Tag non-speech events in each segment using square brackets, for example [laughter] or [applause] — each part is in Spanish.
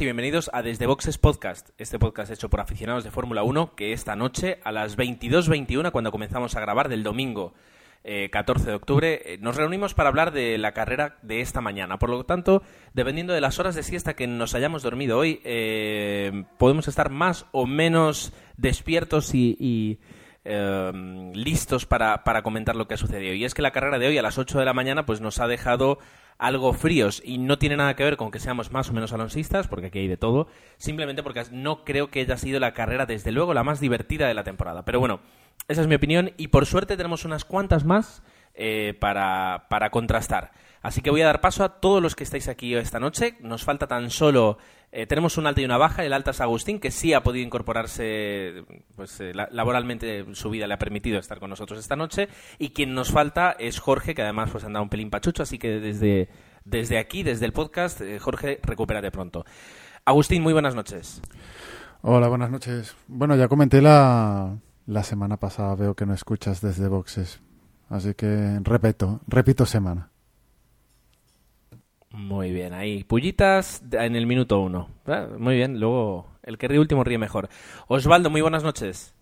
y bienvenidos a Desde Boxes Podcast, este podcast hecho por aficionados de Fórmula 1 que esta noche a las 22.21 cuando comenzamos a grabar del domingo 14 eh, de octubre eh, nos reunimos para hablar de la carrera de esta mañana. Por lo tanto, dependiendo de las horas de siesta que nos hayamos dormido hoy, eh, podemos estar más o menos despiertos y, listos para, para comentar lo que ha sucedido. Y es que la carrera de hoy a las 8 de la mañana pues nos ha dejado algo fríos y no tiene nada que ver con que seamos más o menos alonsistas, porque aquí hay de todo, simplemente porque no creo que haya sido la carrera, desde luego, la más divertida de la temporada. Pero bueno, esa es mi opinión y por suerte tenemos unas cuantas más eh, para, para contrastar. Así que voy a dar paso a todos los que estáis aquí esta noche. Nos falta tan solo eh, tenemos un alta y una baja. El alta es Agustín, que sí ha podido incorporarse, pues eh, laboralmente su vida le ha permitido estar con nosotros esta noche. Y quien nos falta es Jorge, que además pues anda un pelín pachucho, así que desde, desde aquí, desde el podcast, eh, Jorge, recupérate pronto. Agustín, muy buenas noches. Hola, buenas noches. Bueno, ya comenté la, la semana pasada, veo que no escuchas desde boxes. Así que repito, repito semana. Muy bien, ahí. Pullitas en el minuto uno. Ah, muy bien, luego el que ríe último ríe mejor. Osvaldo, muy buenas noches.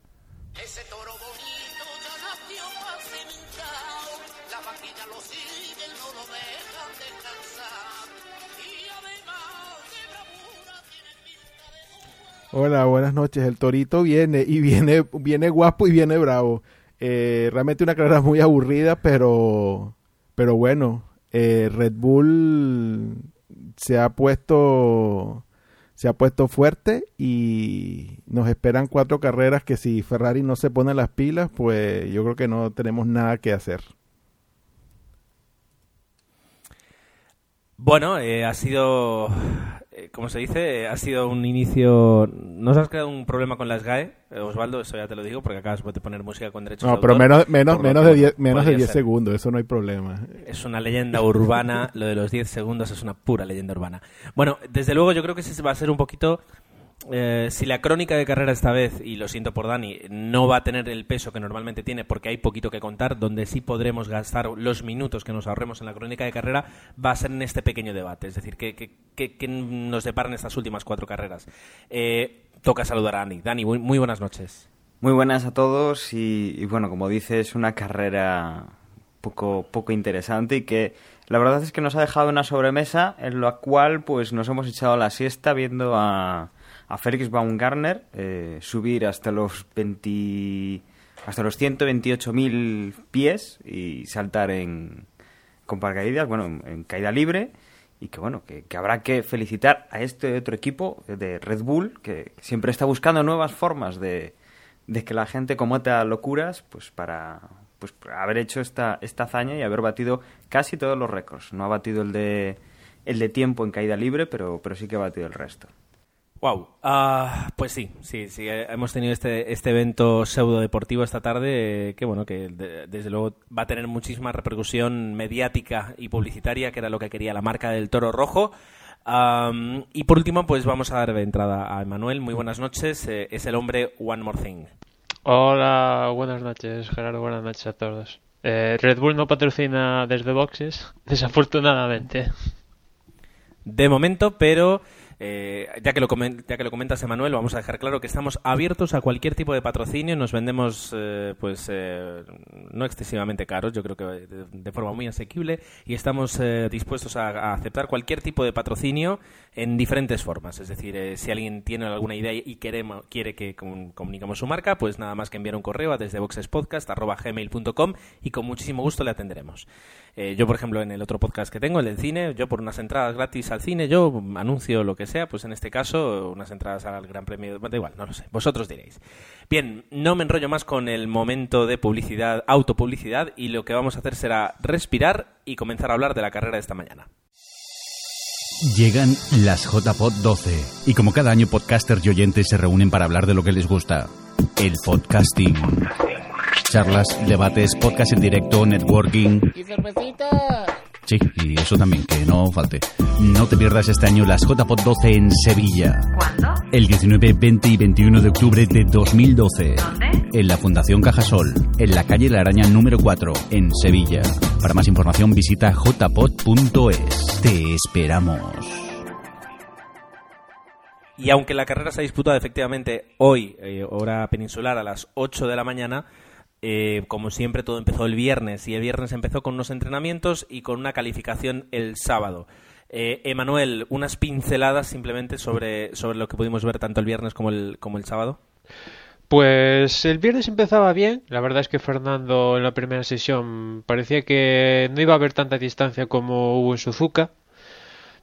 Hola, buenas noches. El torito viene y viene, viene guapo y viene bravo. Eh, realmente una carrera muy aburrida, pero, pero bueno, eh, Red Bull se ha puesto se ha puesto fuerte y nos esperan cuatro carreras que si Ferrari no se pone las pilas, pues yo creo que no tenemos nada que hacer. Bueno, eh, ha sido eh, como se dice, ha sido un inicio. ¿Nos has creado un problema con las GAE, eh, Osvaldo? Eso ya te lo digo porque acabas de poner música con derechos no, pero menos, menos, menos de 10 menos de 10 segundos, eso no hay problema. Es una leyenda urbana, lo de los 10 segundos es una pura leyenda urbana. Bueno, desde luego yo creo que ese va a ser un poquito eh, si la crónica de carrera esta vez, y lo siento por Dani, no va a tener el peso que normalmente tiene porque hay poquito que contar, donde sí podremos gastar los minutos que nos ahorremos en la crónica de carrera, va a ser en este pequeño debate. Es decir, que, que, nos deparan estas últimas cuatro carreras. Eh, toca saludar a Dani. Dani, muy, buenas noches. Muy buenas a todos y, bueno, como dices, una carrera poco, poco interesante y que la verdad es que nos ha dejado una sobremesa en la cual pues nos hemos echado la siesta viendo a a Félix Baumgartner eh, subir hasta los 20, hasta los 128.000 pies y saltar en con paracaídas, bueno, en caída libre y que bueno, que, habrá que felicitar a este otro equipo de Red Bull que siempre está buscando nuevas formas de, de que la gente cometa locuras, pues para pues haber hecho esta, esta hazaña y haber batido casi todos los récords. No ha batido el de el de tiempo en caída libre, pero, pero sí que ha batido el resto. Wow, ah, pues sí, sí, sí, eh, hemos tenido este, este evento pseudo deportivo esta tarde eh, que bueno, que desde luego va a tener muchísima repercusión mediática y publicitaria, que era lo que quería la marca del Toro Rojo. y por último, pues vamos a dar entrada a Emanuel. Muy buenas noches, eh, es el hombre One More Thing. Hola, buenas noches, Gerardo, buenas noches a todos. Red Bull no patrocina desde boxes, [laughs] desafortunadamente. De momento, pero eh, ya, que lo ya que lo comentas, Emanuel, vamos a dejar claro que estamos abiertos a cualquier tipo de patrocinio. Nos vendemos, eh, pues, eh, no excesivamente caros, yo creo que de, forma muy asequible, y estamos dispuestos a, aceptar cualquier tipo de patrocinio en diferentes formas. Es decir, si alguien tiene alguna idea y queremos, quiere que comuniquemos su marca, pues nada más que enviar un correo a desde boxespodcast.gmail.com y con muchísimo gusto le atenderemos. yo, por ejemplo, en el otro podcast que tengo, el del cine, yo por unas entradas gratis al cine, yo anuncio lo que sea, pues en este caso unas entradas al Gran Premio, da igual, no lo sé, vosotros diréis. Bien, no me enrollo más con el momento de publicidad, autopublicidad, y lo que vamos a hacer será respirar y comenzar a hablar de la carrera de esta mañana. Llegan las JPod 12 y como cada año podcasters y oyentes se reúnen para hablar de lo que les gusta, el podcasting. charlas, debates, podcast en directo, networking. ¡Y cervecita! Sí, y eso también, que no falte. No te pierdas este año las JPod 12 en Sevilla. ¿Cuándo? El 19, 20 y 21 de octubre de 2012. ¿Dónde? En la Fundación Cajasol, en la calle La Araña número 4, en Sevilla. Para más información visita jpod.es. Te esperamos. Y aunque la carrera se ha disputado efectivamente hoy, eh, hora peninsular, a las 8 de la mañana, eh, como siempre todo empezó el viernes y el viernes empezó con unos entrenamientos y con una calificación el sábado. Eh, Emanuel, unas pinceladas simplemente sobre, sobre lo que pudimos ver tanto el viernes como el, como el sábado. Pues el viernes empezaba bien. La verdad es que Fernando en la primera sesión parecía que no iba a haber tanta distancia como hubo en Suzuka.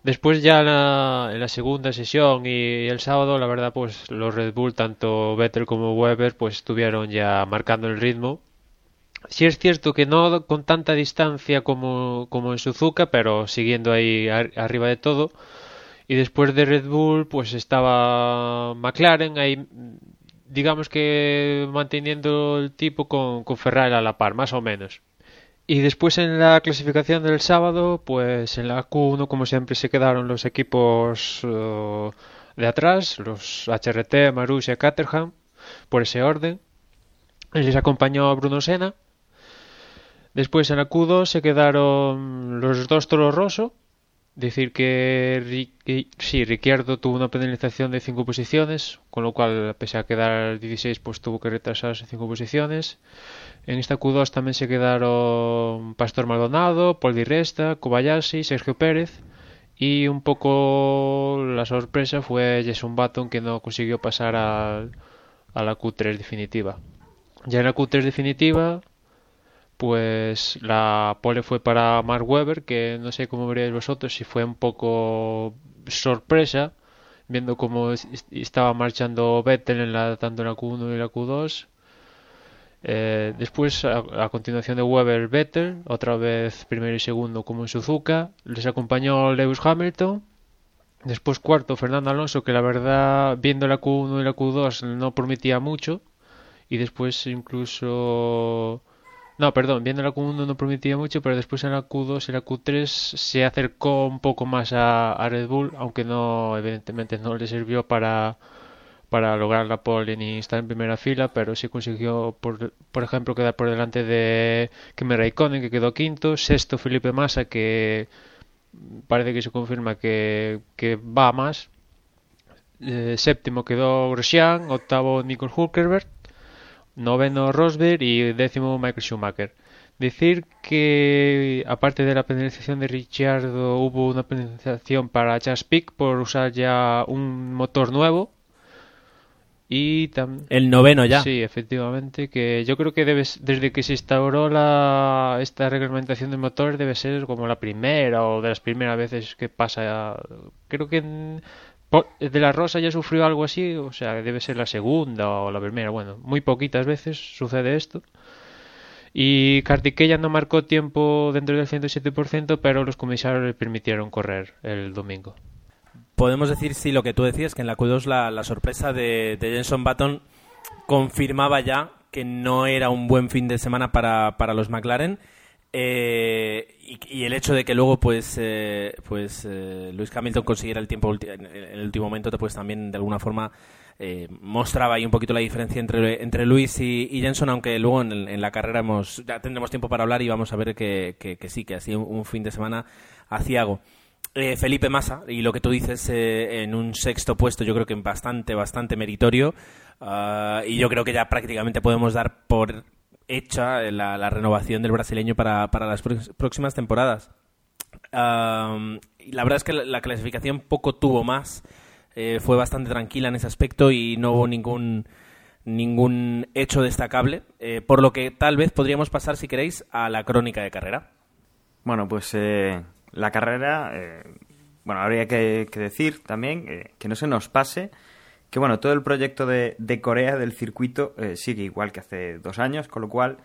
Después ya en la, en la segunda sesión y el sábado, la verdad, pues los Red Bull, tanto Vettel como Weber, pues estuvieron ya marcando el ritmo. Sí es cierto que no con tanta distancia como, como en Suzuka, pero siguiendo ahí ar- arriba de todo. Y después de Red Bull, pues estaba McLaren ahí, digamos que manteniendo el tipo con, con Ferrari a la par, más o menos. Y después en la clasificación del sábado, pues en la Q1 como siempre se quedaron los equipos eh, de atrás, los HRT, Marussia, Caterham, por ese orden. Les acompañó Bruno Senna. Después en la Q2 se quedaron los dos Toro Rosso. Decir que sí, Ricciardo tuvo una penalización de 5 posiciones, con lo cual, pese a quedar 16, pues tuvo que retrasarse 5 posiciones. En esta Q2 también se quedaron Pastor Maldonado, Paul Di Resta, Kobayashi, Sergio Pérez. Y un poco la sorpresa fue Jason Button que no consiguió pasar al- a la Q3 definitiva. Ya en la Q3 definitiva, pues la pole fue para Mark Webber, que no sé cómo veréis vosotros, si fue un poco sorpresa, viendo cómo es- estaba marchando Vettel en la, tanto en la Q1 y la Q2. Eh, después, a, a continuación de Weber, Vettel, otra vez primero y segundo como en Suzuka. Les acompañó Lewis Hamilton. Después cuarto, Fernando Alonso, que la verdad, viendo la Q1 y la Q2, no prometía mucho. Y después incluso... No, perdón, viendo la Q1 no prometía mucho, pero después en la Q2 y la Q3 se acercó un poco más a, Red Bull, aunque no, evidentemente no le sirvió para, para lograr la pole ni estar en primera fila, pero sí consiguió, por, por ejemplo, quedar por delante de Kimi Raikkonen, que quedó quinto, sexto Felipe Massa, que parece que se confirma que, que va más, Eh, séptimo quedó Grosjean, octavo Nico Hulkenberg, noveno Rosberg y décimo Michael Schumacher. Decir que aparte de la penalización de Ricciardo hubo una penalización para Charles Pic por usar ya un motor nuevo y también El noveno ya. Sí, efectivamente, que yo creo que debe, desde que se instauró la, esta reglamentación de motores debe ser como la primera o de las primeras veces que pasa. Creo que en- de la Rosa ya sufrió algo así, o sea, debe ser la segunda o la primera. Bueno, muy poquitas veces sucede esto. Y Kartikeya no marcó tiempo dentro del 107%, pero los comisarios le permitieron correr el domingo. Podemos decir, sí, lo que tú decías, que en la Q2 la, la sorpresa de, de Jenson Button confirmaba ya que no era un buen fin de semana para, para los McLaren. Eh, y, el hecho de que luego pues eh, pues eh, Lewis Hamilton consiguiera el tiempo en, el último momento pues también de alguna forma mostraba ahí un poquito la diferencia entre, entre Luis y, y Jenson, aunque luego en, la carrera hemos, ya tendremos tiempo para hablar y vamos a ver que, que- sí, que ha sido un, fin de semana aciago. Felipe Massa, y lo que tú dices en un sexto puesto, yo creo que bastante, bastante meritorio. ah, y yo creo que ya prácticamente podemos dar por hecha la, la renovación del brasileño para, para las próximas temporadas. Y la verdad es que la, la clasificación poco tuvo más. eh, fue bastante tranquila en ese aspecto y no hubo ningún ningún hecho destacable. eh, por lo que tal vez podríamos pasar, si queréis, a la crónica de carrera. Bueno, pues eh, la carrera, eh, bueno, habría que, decir también eh, que no se nos pase que, bueno, todo el proyecto de, de Corea del circuito eh, sigue igual que hace dos años, con lo cual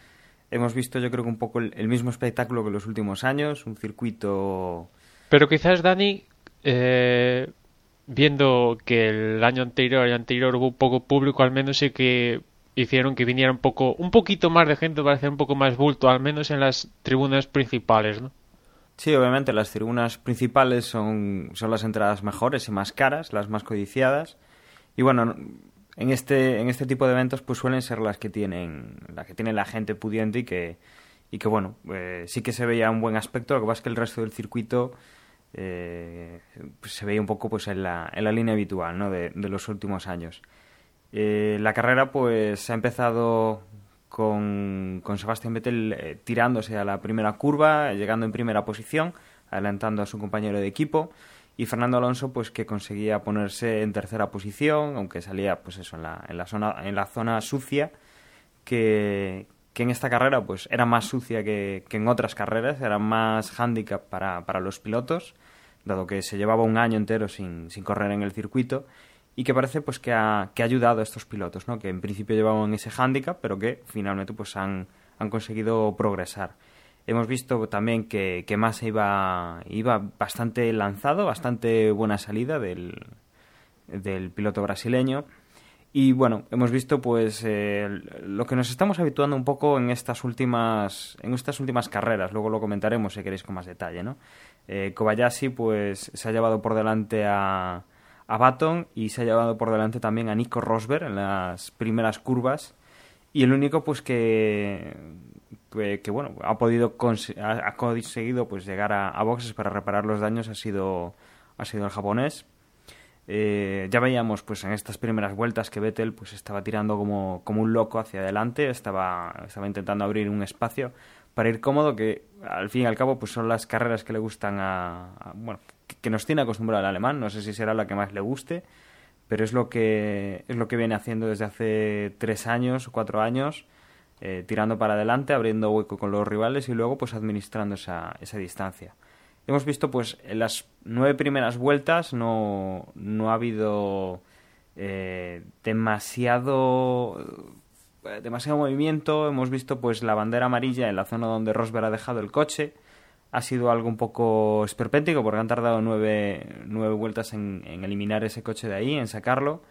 hemos visto yo creo que un poco el, el mismo espectáculo que los últimos años, un circuito... Pero quizás, Dani, eh, viendo que el año anterior y anterior hubo poco público, al menos sí que hicieron que viniera un poco, un poquito más de gente para hacer un poco más bulto, al menos en las tribunas principales, ¿no? Sí, obviamente las tribunas principales son, son las entradas mejores y más caras, las más codiciadas. Y bueno, en este, en este tipo de eventos pues suelen ser las que tienen, las que tiene la gente pudiente y que, y que bueno, eh, sí que se veía un buen aspecto, lo que pasa es que el resto del circuito eh, pues se veía un poco pues en la, en la línea habitual ¿no? de, de los últimos años. Eh, la carrera pues ha empezado con, con Sebastián Vettel eh, tirándose a la primera curva, llegando en primera posición, adelantando a su compañero de equipo, y Fernando Alonso pues que conseguía ponerse en tercera posición, aunque salía pues eso en la, en la zona en la zona sucia que, en esta carrera pues era más sucia que, en otras carreras, era más hándicap para, para los pilotos, dado que se llevaba un año entero sin, correr en el circuito y que parece pues que ha, ayudado a estos pilotos, ¿no? que en principio llevaban ese hándicap, pero que finalmente pues han conseguido progresar. Hemos visto también que, que Massa iba, iba bastante lanzado, bastante buena salida del, piloto brasileño. Y bueno, hemos visto pues eh, lo que nos estamos habituando un poco en estas últimas en estas últimas carreras, luego lo comentaremos si queréis con más detalle, ¿no? Eh, Kobayashi pues se ha llevado por delante a, a Baton y se ha llevado por delante también a Nico Rosberg en las primeras curvas y el único pues que que, que, bueno ha podido ha, ha, conseguido pues llegar a, a, boxes para reparar los daños ha sido ha sido el japonés. Eh, ya veíamos pues en estas primeras vueltas que Vettel pues estaba tirando como, como un loco hacia adelante estaba estaba intentando abrir un espacio para ir cómodo que al fin y al cabo pues son las carreras que le gustan a, a bueno que nos tiene acostumbrado al alemán, no sé si será la que más le guste, pero es lo que, es lo que viene haciendo desde hace tres años o cuatro años, eh, tirando para adelante, abriendo hueco con los rivales y luego pues administrando esa, esa distancia. Hemos visto pues en las nueve primeras vueltas no, no ha habido eh, demasiado demasiado movimiento, hemos visto pues la bandera amarilla en la zona donde Rosberg ha dejado el coche, ha sido algo un poco esperpéntico porque han tardado nueve, nueve vueltas en, en, eliminar ese coche de ahí, en sacarlo.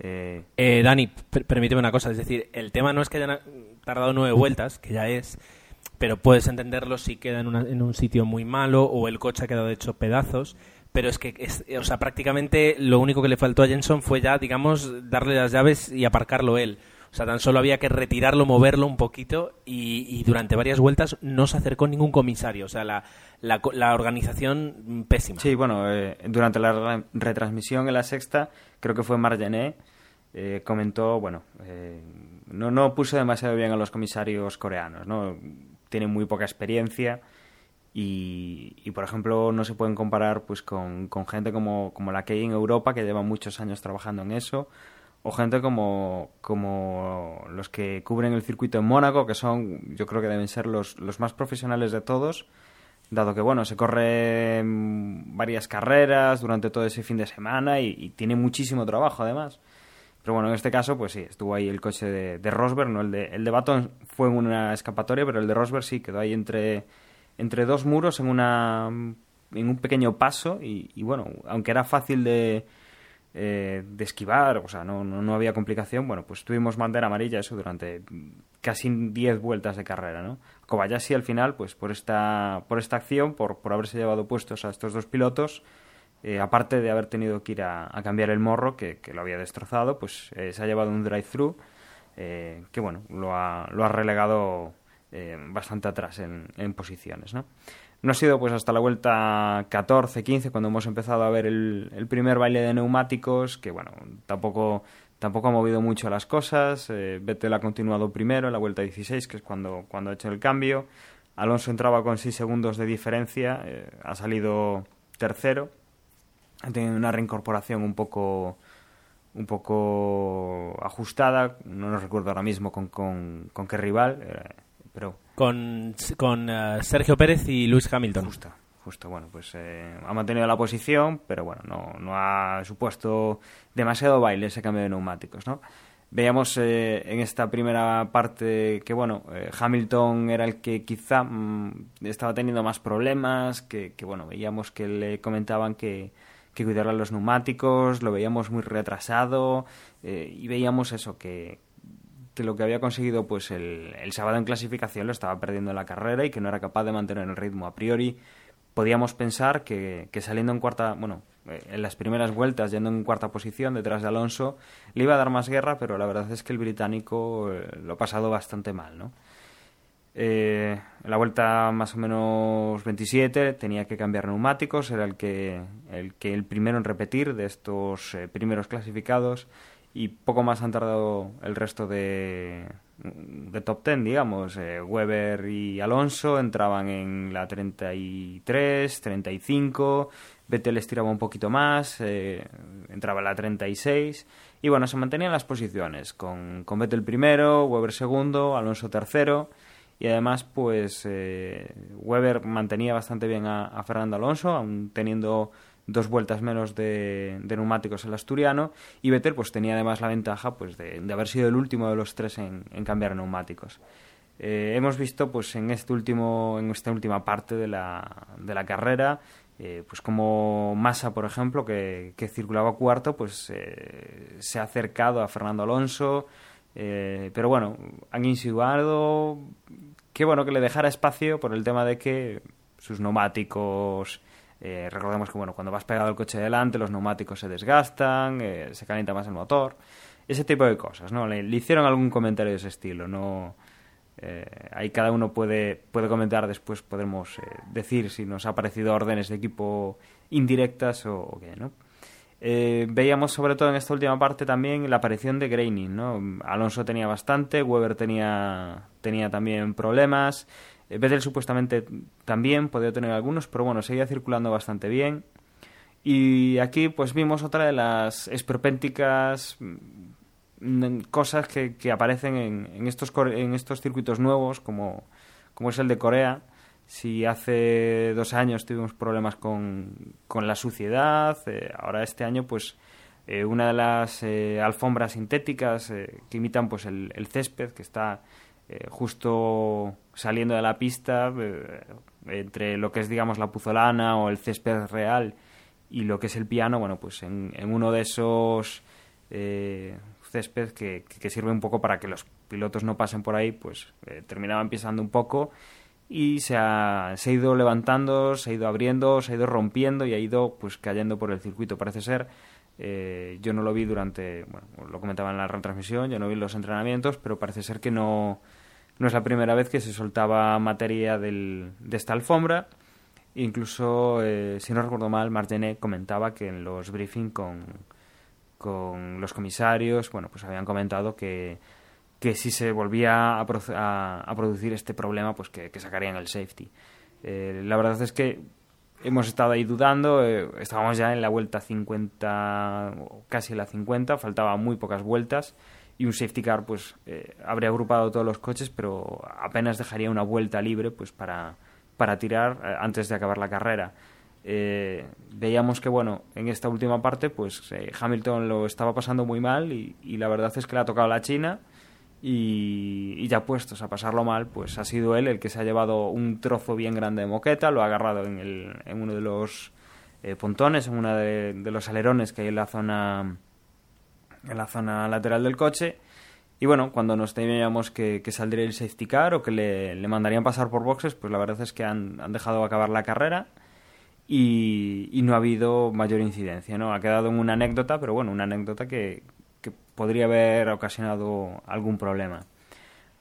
Eh... Eh, Dani, permíteme una cosa, es decir, el tema no es que hayan tardado nueve vueltas, que ya es, pero puedes entenderlo si queda en, una, en un sitio muy malo o el coche ha quedado hecho pedazos. Pero es que, es, o sea, prácticamente lo único que le faltó a Jenson fue ya, digamos, darle las llaves y aparcarlo él. O sea, tan solo había que retirarlo, moverlo un poquito y, durante varias vueltas no se acercó ningún comisario. O sea, la, organización pésima. Sí, bueno, eh, durante la retransmisión en la sexta, creo que fue Margené, eh, comentó, bueno, eh, no, no puso demasiado bien a los comisarios coreanos, ¿no? Tienen muy poca experiencia. Y, y, por ejemplo no se pueden comparar pues con, con gente como, como la que hay en Europa que lleva muchos años trabajando en eso o gente como, como los que cubren el circuito en Mónaco, que son, yo creo que deben ser los, los más profesionales de todos, dado que, bueno, se corren varias carreras durante todo ese fin de semana y, tiene muchísimo trabajo, además. Pero bueno, en este caso, pues sí, estuvo ahí el coche de, de Rosberg, ¿no? El de, el de Baton fue en una escapatoria, pero el de Rosberg sí quedó ahí entre, entre dos muros en, una, en un pequeño paso y bueno, aunque era fácil de eh, de esquivar, o sea, no, no, no, había complicación, bueno, pues tuvimos bandera amarilla eso durante casi 10 vueltas de carrera, ¿no? Kobayashi al final, pues por esta, por esta acción, por, por haberse llevado puestos a estos dos pilotos, eh, aparte de haber tenido que ir a, cambiar el morro, que, lo había destrozado, pues eh, se ha llevado un drive-thru, eh, que bueno, lo ha, lo ha relegado bastante atrás en, en posiciones, ¿no? No ha sido pues hasta la vuelta 14-15 cuando hemos empezado a ver el, el, primer baile de neumáticos, que bueno, tampoco, tampoco ha movido mucho las cosas. Eh, Vettel ha continuado primero en la vuelta 16, que es cuando, cuando ha hecho el cambio. Alonso entraba con 6 segundos de diferencia, eh, ha salido tercero. Ha tenido una reincorporación un poco un poco ajustada, no nos recuerdo ahora mismo con, con, con qué rival, eh, pero con, con uh, Sergio Pérez y Luis Hamilton. Justo, justo. Bueno, pues eh, ha mantenido la posición, pero bueno, no, no ha supuesto demasiado baile ese cambio de neumáticos, ¿no? Veíamos eh, en esta primera parte que, bueno, eh, Hamilton era el que quizá mmm, estaba teniendo más problemas, que, que, bueno, veíamos que le comentaban que, que cuidara los neumáticos, lo veíamos muy retrasado y veíamos eso, que, que lo que había conseguido pues el, el sábado en clasificación lo estaba perdiendo en la carrera y que no era capaz de mantener el ritmo. A priori podíamos pensar que, que saliendo en cuarta, bueno, eh, en las primeras vueltas, yendo en cuarta posición detrás de Alonso, le iba a dar más guerra, pero la verdad es que el británico eh, lo ha pasado bastante mal, ¿no? Eh, la vuelta más o menos 27 tenía que cambiar neumáticos, era el que el, que el primero en repetir de estos primeros clasificados y poco más han tardado el resto de, de top 10, digamos. Eh, Weber y Alonso entraban en la 33, 35, Vettel estiraba un poquito más, eh, entraba en la 36 y bueno, se mantenían las posiciones con, con Vettel primero, Weber segundo, Alonso tercero. Y además pues eh, Weber mantenía bastante bien a, a, Fernando Alonso aún teniendo dos vueltas menos de, de, neumáticos el asturiano y Vettel pues tenía además la ventaja pues de, de haber sido el último de los tres en, en cambiar neumáticos. Eh, hemos visto pues en este último en esta última parte de la, de la carrera eh, pues como Massa por ejemplo que, que circulaba cuarto pues eh, se ha acercado a Fernando Alonso eh, pero bueno, han insinuado que bueno que le dejara espacio por el tema de que sus neumáticos eh, recordemos que bueno cuando vas pegado al coche delante los neumáticos se desgastan eh, se calienta más el motor ese tipo de cosas no le, hicieron algún comentario de ese estilo no eh, ahí cada uno puede puede comentar después podemos eh, decir si nos ha parecido órdenes de equipo indirectas o, qué no eh, veíamos sobre todo en esta última parte también la aparición de Graining, ¿no? Alonso tenía bastante, Weber tenía, tenía también problemas, Vettel supuestamente también podía tener algunos, pero bueno, seguía circulando bastante bien. Y aquí pues vimos otra de las esperpénticas mm, cosas que, que aparecen en, en, estos, en estos circuitos nuevos, como, como es el de Corea, si hace dos años tuvimos problemas con, con la suciedad, eh, ahora este año pues eh, una de las eh, alfombras sintéticas eh, que imitan pues el, césped que está eh, justo saliendo de la pista eh, entre lo que es digamos la puzolana o el césped real y lo que es el piano, bueno pues en, en uno de esos césped que, que, sirve un poco para que los pilotos no pasen por ahí pues terminaban pisando un poco y se ha, se ha ido levantando, se ha ido abriendo, se ha ido rompiendo y ha ido pues cayendo por el circuito. Parece ser, eh, yo no lo vi durante, bueno, lo comentaba en la retransmisión, yo no vi los entrenamientos, pero parece ser que no, no es la primera vez que se soltaba materia del, de esta alfombra. Incluso, eh, si no recuerdo mal, Margenet comentaba que en los briefings con, con los comisarios, bueno, pues habían comentado que que si se volvía a, a, producir este problema, pues que, que sacarían el safety. Eh, la verdad es que hemos estado ahí dudando, eh, estábamos ya en la vuelta 50, casi la 50, faltaban muy pocas vueltas y un safety car pues eh, habría agrupado todos los coches, pero apenas dejaría una vuelta libre pues para, para tirar eh, antes de acabar la carrera. Eh, veíamos que bueno en esta última parte pues eh, Hamilton lo estaba pasando muy mal y, la verdad es que le ha tocado la China y, ya puestos a pasarlo mal, pues ha sido él el que se ha llevado un trozo bien grande de moqueta, lo ha agarrado en, el, en uno de los eh, pontones, en uno de, los alerones que hay en la zona en la zona lateral del coche. Y bueno, cuando nos temíamos que, saldría el safety car o que le, mandarían pasar por boxes, pues la verdad es que han, han dejado acabar la carrera y, y, no ha habido mayor incidencia, ¿no? Ha quedado en una anécdota, pero bueno, una anécdota que, que podría haber ocasionado algún problema.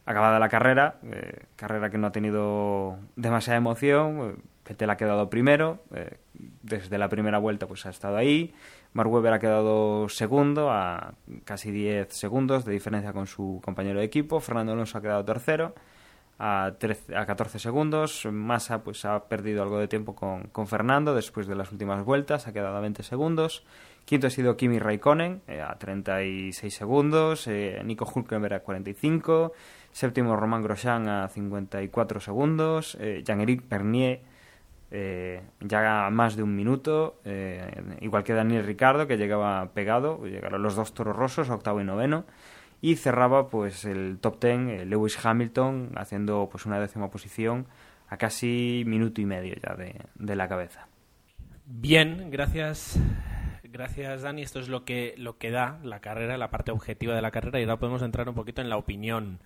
Acabada la carrera, eh, carrera que no ha tenido demasiada emoción, eh, Vettel ha quedado primero, eh, desde la primera vuelta pues ha estado ahí, Mark Webber ha quedado segundo a casi 10 segundos de diferencia con su compañero de equipo, Fernando Alonso ha quedado tercero a, 13, a 14 segundos, Massa pues ha perdido algo de tiempo con, con Fernando después de las últimas vueltas, ha quedado a 20 segundos, Quinto ha sido Kimi Raikkonen eh, a 36 segundos, eh, Nico Hulkenberg a 45, séptimo Romain Grosjean a 54 segundos, eh, Jean-Éric Bernier eh, ya más de un minuto, eh, igual que Daniel Ricardo que llegaba pegado, llegaron los dos toros rosos, octavo y noveno, y cerraba pues el top ten eh, Lewis Hamilton haciendo pues una décima posición a casi minuto y medio ya de, de la cabeza. Bien, gracias Gracias, Dani. Esto es lo que, lo que da la carrera, la parte objetiva de la carrera, y ahora podemos entrar un poquito en la opinión.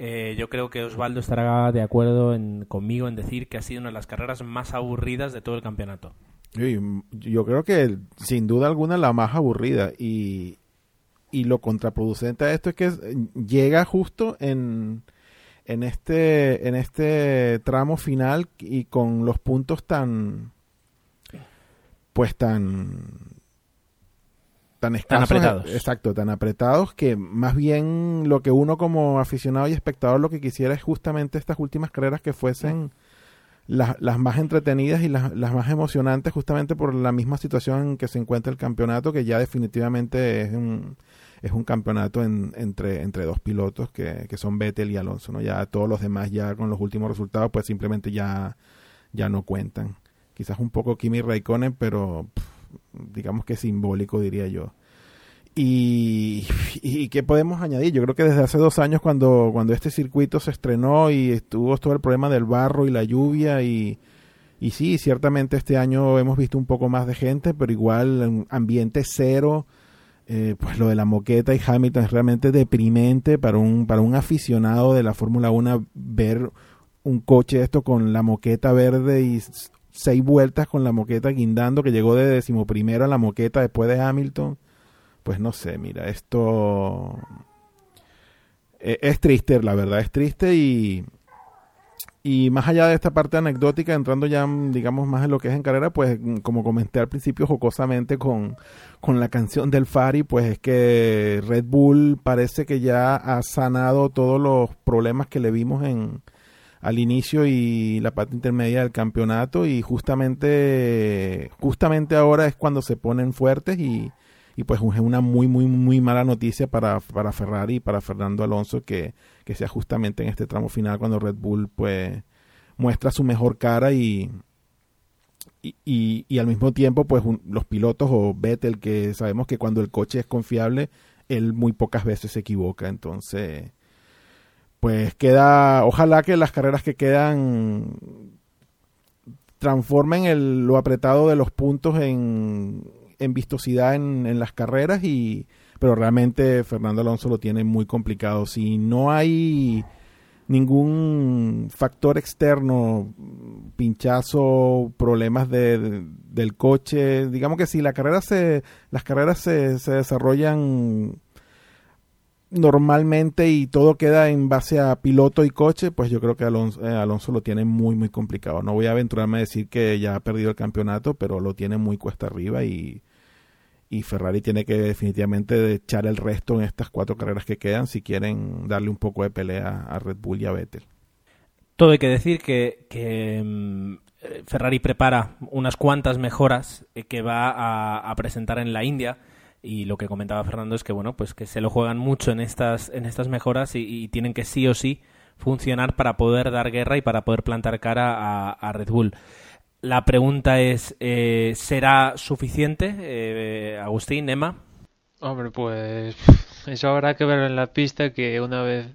Eh, yo creo que Osvaldo estará de acuerdo en, conmigo en decir que ha sido una de las carreras más aburridas de todo el campeonato. Yo creo que sin duda alguna la más aburrida y, y lo contraproducente a esto es que llega justo en, en este en este tramo final y con los puntos tan pues tan tan escasos, apretados. exacto, tan apretados que más bien lo que uno como aficionado y espectador lo que quisiera es justamente estas últimas carreras que fuesen las, las más entretenidas y las, las más emocionantes justamente por la misma situación en que se encuentra el campeonato que ya definitivamente es un es un campeonato en, entre, entre dos pilotos que, que son Vettel y Alonso, ¿no? Ya todos los demás ya con los últimos resultados pues simplemente ya, ya no cuentan. Quizás un poco Kimi Raikkonen, pero pff, digamos que simbólico diría yo. Y, qué podemos añadir? Yo creo que desde hace dos años cuando, cuando este circuito se estrenó y estuvo todo el problema del barro y la lluvia y, y sí, ciertamente este año hemos visto un poco más de gente, pero igual ambiente cero, eh, pues lo de la moqueta y Hamilton es realmente deprimente para un, para un aficionado de la Fórmula 1 ver un coche esto con la moqueta verde y seis vueltas con la moqueta guindando que llegó de decimoprimero a la moqueta después de Hamilton. Pues no sé, mira, esto e- es triste, la verdad, es triste y, y más allá de esta parte anecdótica, entrando ya, mm, digamos, más en lo que es en carrera, pues mm, como comenté al principio jocosamente con, con la canción del Fari, pues es que Red Bull parece que ya ha sanado todos los problemas que le vimos en al inicio y la parte intermedia del campeonato y justamente justamente ahora es cuando se ponen fuertes y, y pues es una muy muy muy mala noticia para, para Ferrari y para Fernando Alonso que, que sea justamente en este tramo final cuando Red Bull pues muestra su mejor cara y y, y, y al mismo tiempo pues un- los pilotos o Vettel que sabemos que cuando el coche es confiable él muy pocas veces se equivoca. Entonces pues queda ojalá que las carreras que quedan transformen el, lo apretado de los puntos en, en vistosidad en, en las carreras y pero realmente Fernando Alonso lo tiene muy complicado. Si no hay ningún factor externo pinchazo problemas de, de- del coche digamos que si la carrera se las carreras se, se desarrollan normalmente y todo queda en base a piloto y coche, pues yo creo que Alonso, eh, Alonso lo tiene muy, muy complicado. No voy a aventurarme a decir que ya ha perdido el campeonato, pero lo tiene muy cuesta arriba y, y Ferrari tiene que definitivamente echar el resto en estas cuatro carreras que quedan si quieren darle un poco de pelea a Red Bull y a Vettel. Todo hay que decir que, que, mm, eh, Ferrari prepara unas cuantas mejoras eh, que va a, a presentar en la India y lo que comentaba Fernando es que bueno pues que se lo juegan mucho en estas en estas mejoras y, tienen que sí o sí funcionar para poder dar guerra y para poder plantar cara a, Red Bull. La pregunta es eh, ¿será suficiente eh, Agustín, Emma? Hombre, pues eso habrá que verlo en la pista, que una vez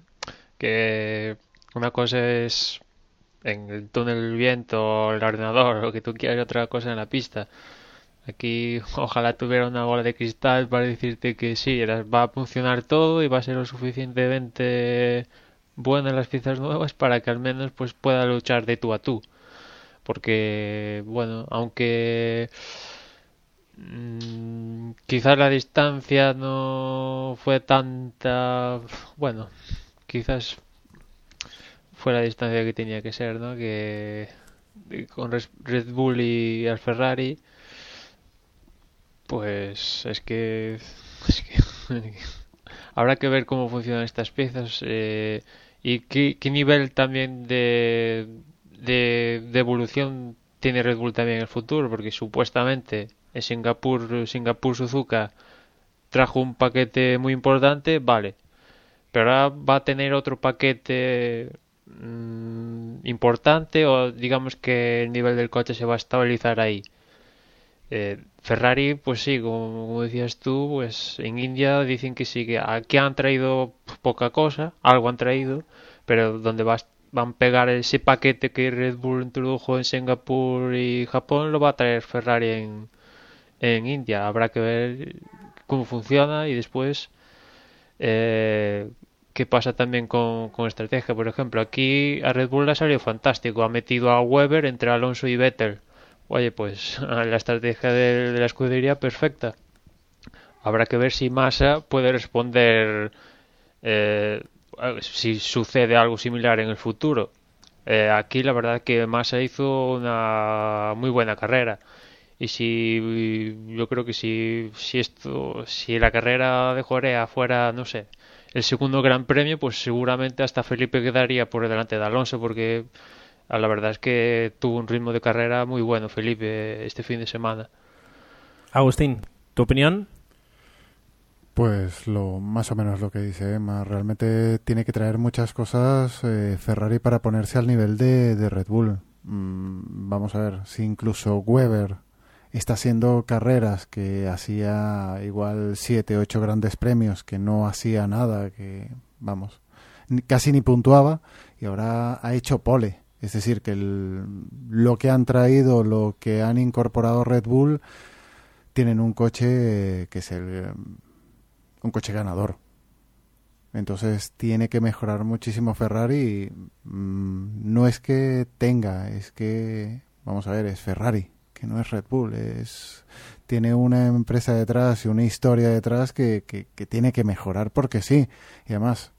que una cosa es en el túnel del viento el ordenador o lo que tú quieras otra cosa en la pista. Aquí [laughs] ojalá tuviera una bola de cristal para decirte que sí, va a funcionar todo y va a ser lo suficientemente buena en las piezas nuevas para que al menos pues pueda luchar de tú a tú. Porque, bueno, aunque Mm, quizás la distancia no fue tanta. Bueno, quizás fue la distancia que tenía que ser, ¿no? Que con Red Bull y el Ferrari, pues es que, [laughs] habrá que ver cómo funcionan estas piezas eh, y qué, nivel también de, de, de evolución tiene Red Bull también en el futuro, porque supuestamente en Singapur, Singapur Suzuka trajo un paquete muy importante, vale, pero ahora va a tener otro paquete mm, importante o digamos que el nivel del coche se va a estabilizar ahí. Eh, Ferrari, pues sí, como, decías tú, pues en India dicen que sí, que aquí han traído poca cosa, algo han traído, pero donde van a pegar ese paquete que Red Bull introdujo en Singapur y Japón, lo va a traer Ferrari en, en India. Habrá que ver cómo funciona y después eh, qué pasa también con, con, estrategia. Por ejemplo, aquí a Red Bull le ha salido fantástico. Ha metido a Weber entre Alonso y Vettel. Oye, pues [laughs] la estrategia de, la escudería perfecta. Habrá que ver si Massa puede responder eh, si sucede algo similar en el futuro. Eh, aquí la verdad que Massa hizo una muy buena carrera y si yo creo que si, si esto si la carrera de Jorea fuera no sé el segundo gran premio pues seguramente hasta Felipe quedaría por delante de Alonso porque la verdad es que tuvo un ritmo de carrera muy bueno Felipe este fin de semana Agustín tu opinión pues lo más o menos lo que dice Emma. Realmente tiene que traer muchas cosas eh, Ferrari para ponerse al nivel de, de Red Bull. Mm, vamos a ver si incluso Weber está haciendo carreras que hacía igual siete, ocho grandes premios, que no hacía nada, que vamos, casi ni puntuaba y ahora ha hecho pole. Es decir, que el, lo que han traído, lo que han incorporado Red Bull, tienen un coche que es el un coche ganador. Entonces tiene que mejorar muchísimo Ferrari. Mm, no es que tenga, es que, vamos a ver, es Ferrari, que no es Red Bull. Es, tiene una empresa detrás y una historia detrás que, que, que tiene que mejorar porque sí. Y además,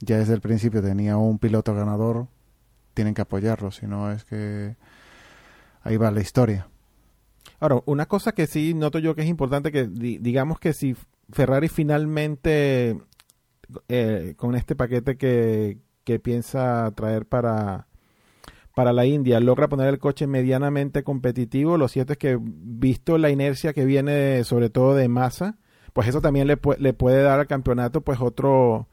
ya desde el principio tenía un piloto ganador, tienen que apoyarlo, si no es que ahí va la historia. Ahora, una cosa que sí noto yo que es importante, que digamos que si Ferrari finalmente, eh, con este paquete que, que piensa traer para, para la India, logra poner el coche medianamente competitivo. Lo cierto es que, visto la inercia que viene sobre todo de masa, pues eso también le, le puede dar al campeonato pues otro,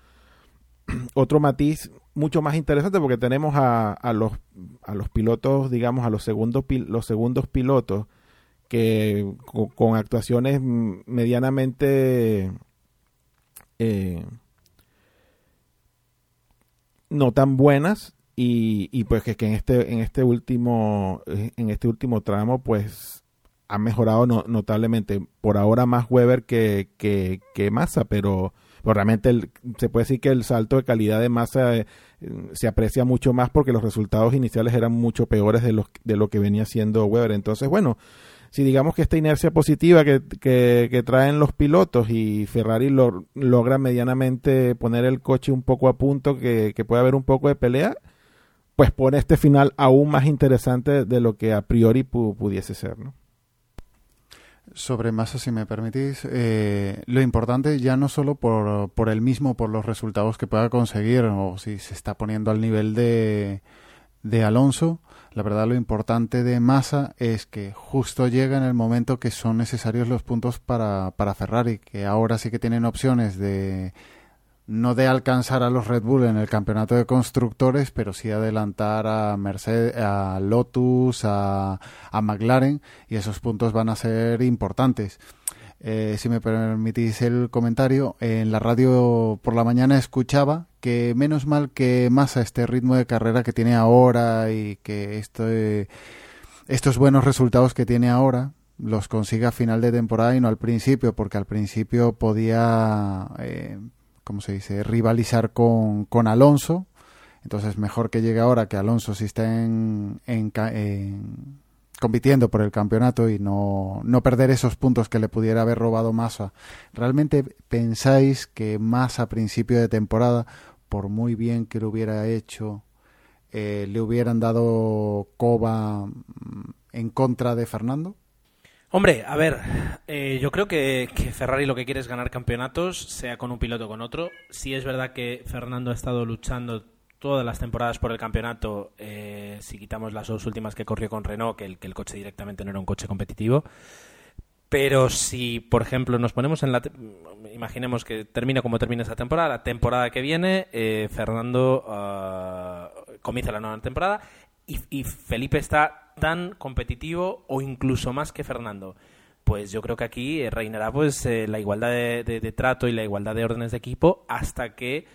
[clears throat] otro matiz mucho más interesante porque tenemos a, a, los, a los pilotos, digamos, a los segundos, los segundos pilotos que con, actuaciones medianamente eh, no tan buenas y, y pues que, que, en este en este último en este último tramo pues ha mejorado notablemente. Por ahora más Weber que, que, que Massa pero, pues, realmente se puede decir que el salto de calidad de Massa eh, se aprecia mucho más porque los resultados iniciales eran mucho peores de, los, de lo que venía siendo Weber entonces bueno si digamos que esta inercia positiva que, que, traen los pilotos y Ferrari lo, logra medianamente poner el coche un poco a punto, que, que puede haber un poco de pelea, pues pone este final aún más interesante de lo que a priori pudiese ser, ¿no? Sobre Massa, si me permitís, eh, lo importante ya no solo por, por él mismo, por los resultados que pueda conseguir, o si se está poniendo al nivel de, de Alonso, la verdad lo importante de Massa es que justo llega en el momento que son necesarios los puntos para, para Ferrari, que ahora sí que tienen opciones de no de alcanzar a los Red Bull en el campeonato de constructores, pero sí adelantar a Mercedes, a Lotus, a, a McLaren, y esos puntos van a ser importantes. Eh, si me permitís el comentario, en la radio por la mañana escuchaba que menos mal que Massa este ritmo de carrera que tiene ahora y que esto, estos buenos resultados que tiene ahora los consiga a final de temporada y no al principio, porque al principio podía, eh, ¿cómo se dice?, rivalizar con, con Alonso. Entonces, mejor que llegue ahora que Alonso si está en, en, en compitiendo por el campeonato y no, no perder esos puntos que le pudiera haber robado Massa. ¿Realmente pensáis que Massa a principio de temporada, por muy bien que lo hubiera hecho, eh, le hubieran dado coba mm, en contra de Fernando? Hombre, a ver, eh, yo creo que, Ferrari lo que quiere es ganar campeonatos, sea con un piloto o con otro. Sí es verdad que Fernando ha estado luchando todas las temporadas por el campeonato, eh, si quitamos las dos últimas que corrió con Renault, que el, que el coche directamente no era un coche competitivo. Pero si, por ejemplo, nos ponemos en la... Imaginemos que termina como termina esa temporada, la temporada que viene, eh, Fernando uh, comienza la nueva temporada y, y, Felipe está tan competitivo o incluso más que Fernando. Pues yo creo que aquí reinará pues eh, la igualdad de, trato y la igualdad de órdenes de equipo hasta que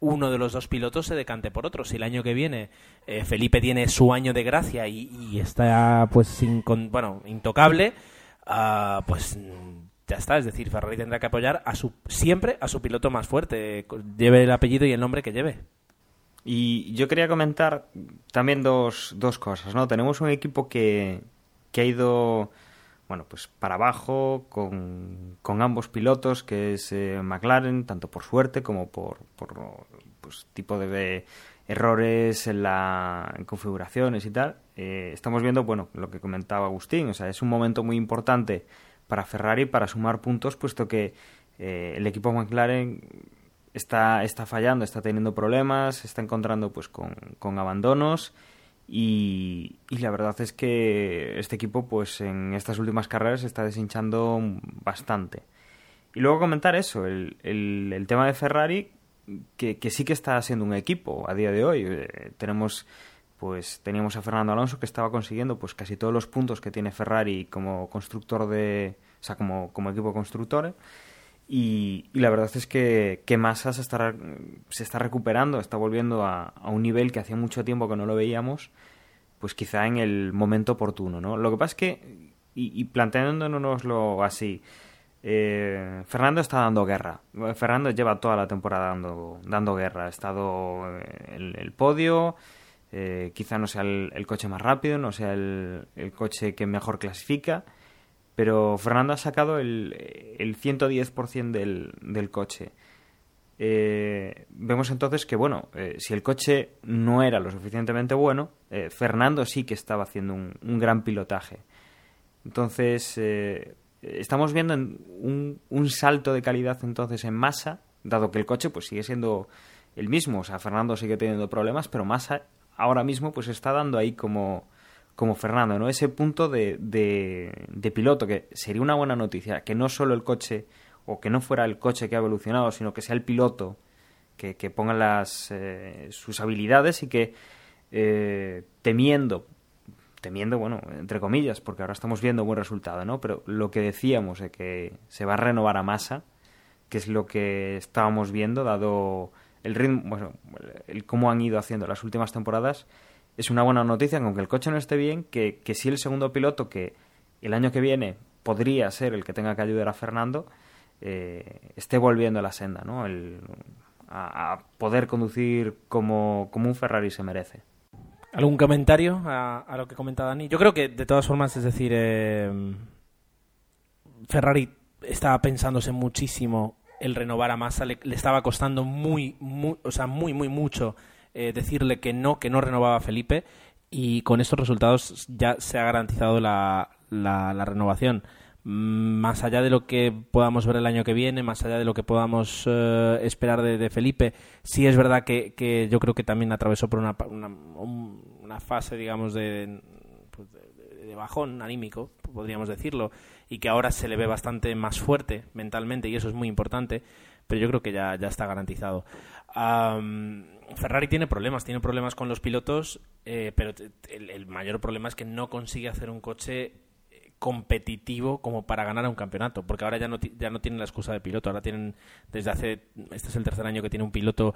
uno de los dos pilotos se decante por otro. Si el año que viene eh, Felipe tiene su año de gracia y, está pues sin, con, bueno intocable, ah, pues mm, ya está. Es decir, Ferrari tendrá que apoyar a su, siempre a su piloto más fuerte, lleve el apellido y el nombre que lleve. Y yo quería comentar también dos, dos cosas, ¿no? Tenemos un equipo que, que ha ido, bueno, pues para abajo con, con ambos pilotos, que es eh, McLaren, tanto por suerte como por, por pues, tipo de, errores en la configuraciones y tal. Eh, estamos viendo, bueno, lo que comentaba Agustín, o sea, es un momento muy importante para Ferrari para sumar puntos, puesto que eh, el equipo McLaren está, está fallando, está teniendo problemas, está encontrando pues con, con abandonos y, y, la verdad es que este equipo pues en estas últimas carreras se está deshinchando bastante. Y luego comentar eso, el, el, el tema de Ferrari, que, que, sí que está siendo un equipo a día de hoy. Eh, tenemos pues teníamos a Fernando Alonso que estaba consiguiendo pues casi todos los puntos que tiene Ferrari como constructor de o sea como, como equipo constructor y, la verdad es que, que Massa se está, se está recuperando, está volviendo a, a, un nivel que hacía mucho tiempo que no lo veíamos, pues quizá en el momento oportuno, ¿no? Lo que pasa es que, y, y planteándonoslo así, eh, Fernando está dando guerra. Fernando lleva toda la temporada dando, dando guerra. Ha estado en el podio, eh, quizá no sea el, el, coche más rápido, no sea el, el coche que mejor clasifica, pero Fernando ha sacado el, el 110% del, del coche. Eh, vemos entonces que, bueno, eh, si el coche no era lo suficientemente bueno, eh, Fernando sí que estaba haciendo un, un gran pilotaje. Entonces, eh, estamos viendo un, un, salto de calidad entonces en masa, dado que el coche pues sigue siendo el mismo. O sea, Fernando sigue teniendo problemas, pero Massa ahora mismo pues está dando ahí como como Fernando, ¿no? Ese punto de, de, de, piloto, que sería una buena noticia, que no solo el coche, o que no fuera el coche que ha evolucionado, sino que sea el piloto que, que ponga las, eh, sus habilidades y que eh, temiendo, temiendo, bueno, entre comillas, porque ahora estamos viendo buen resultado, ¿no? Pero lo que decíamos de que se va a renovar a masa, que es lo que estábamos viendo, dado el ritmo, bueno, el cómo han ido haciendo las últimas temporadas, es una buena noticia, aunque el coche no esté bien, que, que si el segundo piloto, que el año que viene podría ser el que tenga que ayudar a Fernando, eh, esté volviendo a la senda, ¿no? El, a, poder conducir como, como un Ferrari se merece. ¿Algún comentario a, lo que comenta Dani? Yo creo que, de todas formas, es decir, eh, Ferrari estaba pensándose muchísimo el renovar a Massa, le, le estaba costando muy, muy, o sea, muy, muy mucho eh, decirle que no, que no renovaba a Felipe y con estos resultados ya se ha garantizado la, la, renovación. Mm, más allá de lo que podamos ver el año que viene, más allá de lo que podamos uh, esperar de, de, Felipe, sí es verdad que, que, yo creo que también atravesó por una, una, una fase, digamos, de, pues de, de, bajón anímico, podríamos decirlo, y que ahora se le ve bastante más fuerte mentalmente, y eso es muy importante, pero yo creo que ya, ya está garantizado. Ferrari tiene problemas, tiene problemas con los pilotos, eh, pero el, el, mayor problema es que no consigue hacer un coche eh, competitivo como para ganar un campeonato, porque ahora ya no, ya no tienen la excusa de piloto, ahora tienen, desde hace, este es el tercer año que tiene un piloto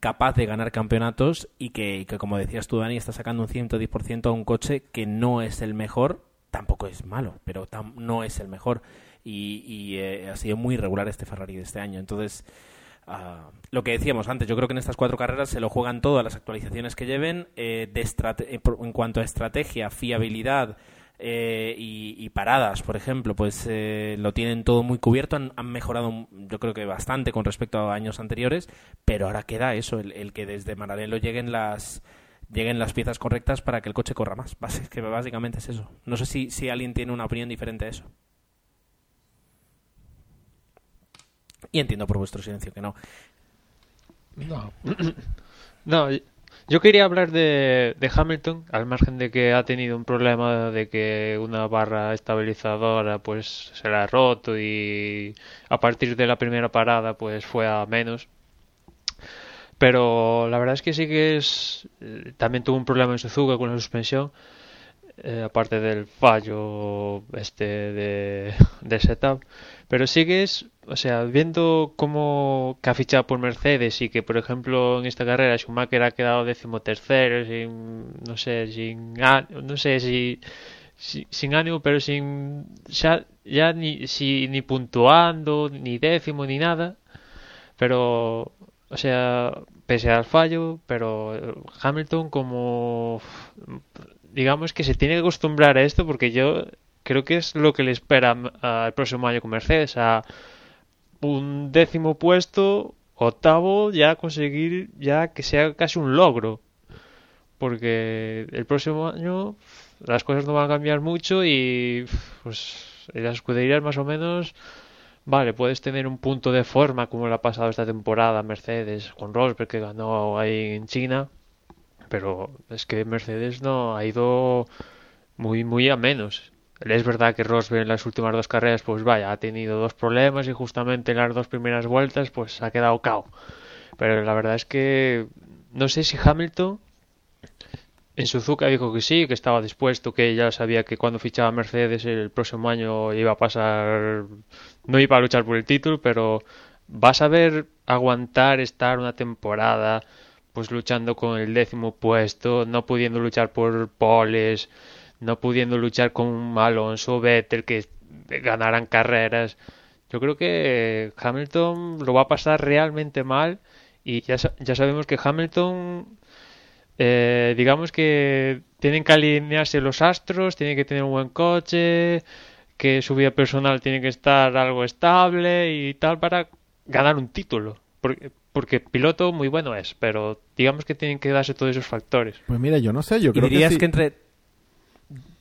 capaz de ganar campeonatos y que, que como decías tú, Dani, está sacando un 110% a un coche que no es el mejor, tampoco es malo, pero no es el mejor. Y, y eh, ha sido muy irregular este Ferrari de este año, entonces... Uh, lo que decíamos antes, yo creo que en estas cuatro carreras se lo juegan todas las actualizaciones que lleven eh, de eh, en cuanto a estrategia, fiabilidad eh, y, paradas, por ejemplo, pues eh, lo tienen todo muy cubierto, han, mejorado yo creo que bastante con respecto a años anteriores, pero ahora queda eso, el, el que desde Maranello lleguen las lleguen las piezas correctas para que el coche corra más. [laughs] Que básicamente es eso. No sé si, si alguien tiene una opinión diferente a eso. Y entiendo por vuestro silencio que no. No. [clears throat] yo quería hablar de, Hamilton, al margen de que ha tenido un problema de que una barra estabilizadora pues se la ha roto y a partir de la primera parada pues fue a menos. Pero la verdad es que sí que es... Eh, también tuvo un problema en Suzuka con la suspensión. Eh, aparte del fallo este de setup. Pero sigues, o sea, viendo cómo que ha fichado por Mercedes y que, por ejemplo, en esta carrera Schumacher ha quedado decimotercero, sin, no sé, sin, no sé si, si sin ánimo, pero sin, ya ya ni, si, ni puntuando, ni décimo, ni nada. Pero, o sea, pese al fallo, pero Hamilton como, digamos que se tiene que acostumbrar a esto porque yo creo que es lo que le espera al próximo año con Mercedes, a un décimo puesto, octavo, ya conseguir ya que sea casi un logro. Porque el próximo año las cosas no van a cambiar mucho y pues en las escuderías más o menos vale, puedes tener un punto de forma como lo ha pasado esta temporada Mercedes con Rosberg que ganó ahí en China, pero es que Mercedes no ha ido muy muy a menos. Es verdad que Rosberg en las últimas dos carreras pues vaya, ha tenido dos problemas y justamente en las dos primeras vueltas pues ha quedado cao. Pero la verdad es que no sé si Hamilton en Suzuka dijo que sí, que estaba dispuesto, que ya sabía que cuando fichaba Mercedes el próximo año iba a pasar, no iba a luchar por el título, pero vas a ver aguantar estar una temporada pues luchando con el décimo puesto, no pudiendo luchar por poles, no pudiendo luchar con Alonso, Vettel, que ganaran carreras. Yo creo que Hamilton lo va a pasar realmente mal y ya, ya sabemos que Hamilton eh, digamos que tienen que alinearse los astros, tienen que tener un buen coche, que su vida personal tiene que estar algo estable y tal para ganar un título. Porque, porque piloto muy bueno es, pero digamos que tienen que darse todos esos factores. Pues mira, yo no sé, yo ¿Y creo dirías que, sí. que entre...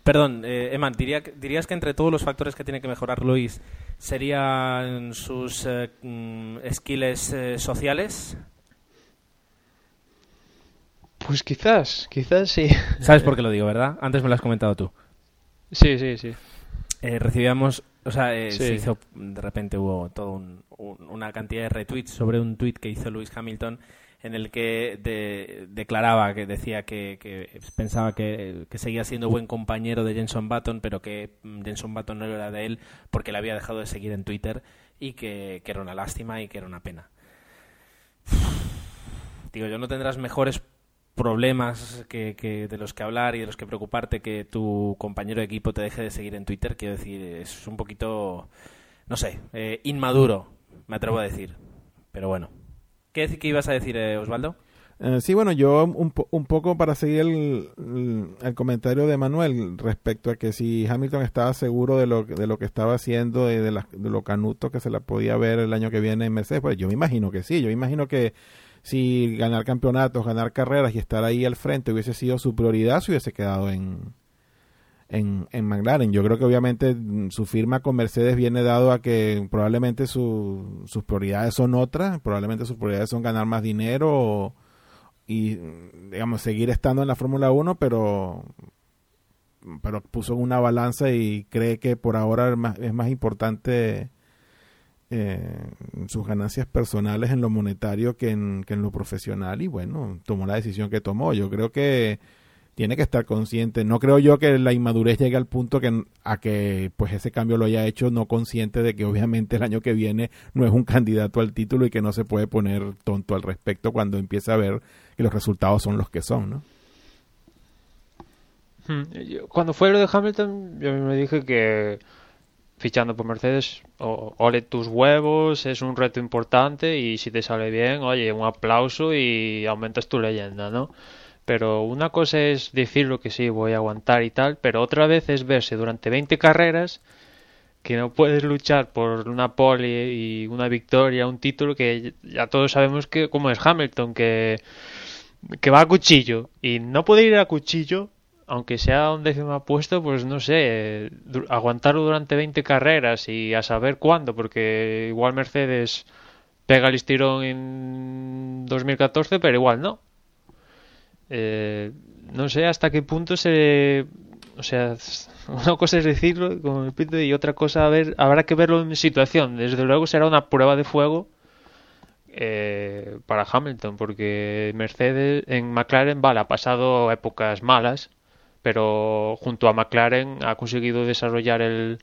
Perdón, eh, Eman, diría, ¿dirías que entre todos los factores que tiene que mejorar Luis serían sus eh, mm, skills eh, sociales? Pues quizás, quizás sí. [laughs] ¿Sabes por qué lo digo, verdad? Antes me lo has comentado tú. Sí, sí, sí. Eh, recibíamos, o sea, eh, Sí. se hizo, de repente hubo un- un- una cantidad de retweets sobre un tweet que hizo Lewis Hamilton en el que de- declaraba, que decía que, pensaba que, seguía siendo buen compañero de Jenson Button, pero que mm, Jenson Button no era de él porque le había dejado de seguir en Twitter y que, era una lástima y que era una pena. [sighs] Digo, yo no tendrás mejores problemas que, que de los que hablar y de los que preocuparte que tu compañero de equipo te deje de seguir en Twitter. Quiero decir, es un poquito, no sé, eh, inmaduro, me atrevo a decir. Pero bueno. ¿Qué, qué ibas a decir, eh, Osvaldo? Eh, sí, bueno, yo un, un poco para seguir el, comentario de Manuel respecto a que si Hamilton estaba seguro de lo, de lo que estaba haciendo de, la- de lo canuto que se la podía ver el año que viene en Mercedes, pues yo me imagino que sí, yo me imagino que si ganar campeonatos, ganar carreras y estar ahí al frente hubiese sido su prioridad, se hubiese quedado en, en, en McLaren. Yo creo que obviamente mm, su firma con Mercedes viene dado a que probablemente su- sus prioridades son otras, probablemente sus prioridades son ganar más dinero y, mm, digamos, seguir estando en la Fórmula 1, pero pero puso una balanza y cree que por ahora es más, es más importante eh, sus ganancias personales en lo monetario que en, que en lo profesional y bueno, tomó la decisión que tomó. Yo creo que tiene que estar consciente. No creo yo que la inmadurez llegue al punto que a que pues ese cambio lo haya hecho no consciente de que obviamente el año que viene no es un candidato al título y que no se puede poner tonto al respecto cuando empieza a ver que los resultados son los que son, ¿no? Hmm, Cuando fue lo de Hamilton, yo me dije que fichando por Mercedes, ole tus huevos, es un reto importante y si te sale bien, oye, un aplauso y aumentas tu leyenda, ¿no? Pero una cosa es decirlo que sí, voy a aguantar y tal, pero otra vez es verse durante 20 carreras que no puedes luchar por una pole y una victoria, un título que ya todos sabemos que como es Hamilton, que, que va a cuchillo y no puede ir a cuchillo aunque sea un décimo puesto, pues no sé, aguantarlo durante 20 carreras y a saber cuándo, porque igual Mercedes pega el estirón en 2014, pero igual no. Eh, no sé hasta qué punto se... O sea, [laughs] una cosa es decirlo con el pito y otra cosa a ver, habrá que verlo en situación. Desde luego será una prueba de fuego eh, para Hamilton, porque Mercedes en McLaren, vale, ha pasado épocas malas, pero junto a McLaren ha conseguido desarrollar el,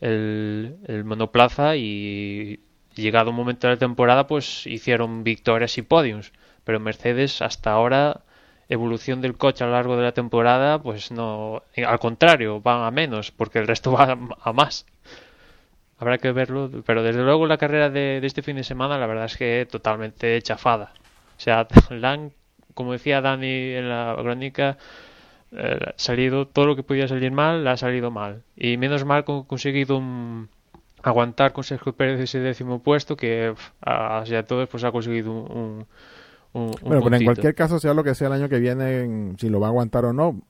el, el monoplaza y llegado un momento de la temporada pues hicieron victorias y podiums pero Mercedes hasta ahora evolución del coche a lo largo de la temporada pues no al contrario van a menos porque el resto [laughs] va a, más habrá que verlo, pero desde luego la carrera de, de este fin de semana la verdad es que totalmente chafada. O sea, [laughs] la han, como decía Dani en la crónica, eh, salido todo lo que podía salir mal, la ha salido mal. Y menos mal que ha conseguido un- aguantar con Sergio Pérez ese décimo puesto que pf, a, a todos pues ha conseguido un, un- un Bueno, pero en cualquier caso, sea lo que sea el año que viene, en- si lo va a aguantar o no,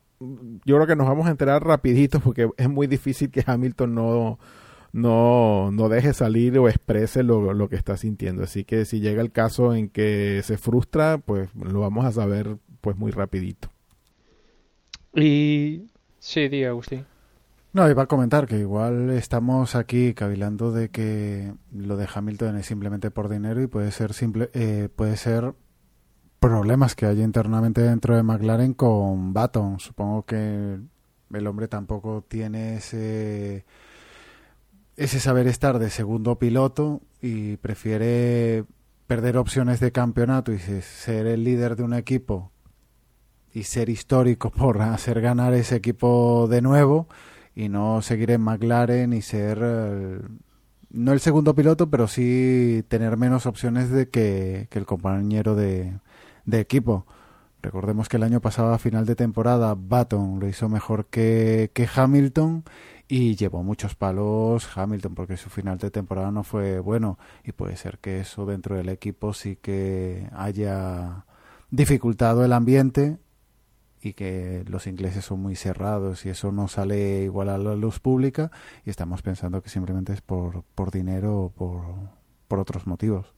yo creo que nos vamos a enterar rapidito [laughs] porque es muy difícil que Hamilton no, no, no deje salir o exprese lo, lo que está sintiendo. Así que si llega el caso en que se frustra, pues lo vamos a saber pues muy rapidito. Y sí, diga Agustín. No, iba a comentar que igual estamos aquí cavilando de que lo de Hamilton es simplemente por dinero y puede ser simple, eh, puede ser problemas que haya internamente dentro de McLaren con Baton. Supongo que el hombre tampoco tiene ese ese saber estar de segundo piloto y prefiere perder opciones de campeonato y se- ser el líder de un equipo y ser histórico [laughs] por hacer ganar ese equipo de nuevo y no seguir en McLaren y ser eh, no el segundo piloto, pero sí tener menos opciones de que el compañero de, de equipo. Recordemos que el año pasado a final de temporada Baton lo hizo mejor que, que Hamilton y llevó muchos palos Hamilton porque su final de temporada no fue bueno y puede ser que eso dentro del equipo sí que haya dificultado el ambiente y que los ingleses son muy cerrados y eso no sale igual a la luz pública y estamos pensando que simplemente es por, por dinero o por, por otros motivos.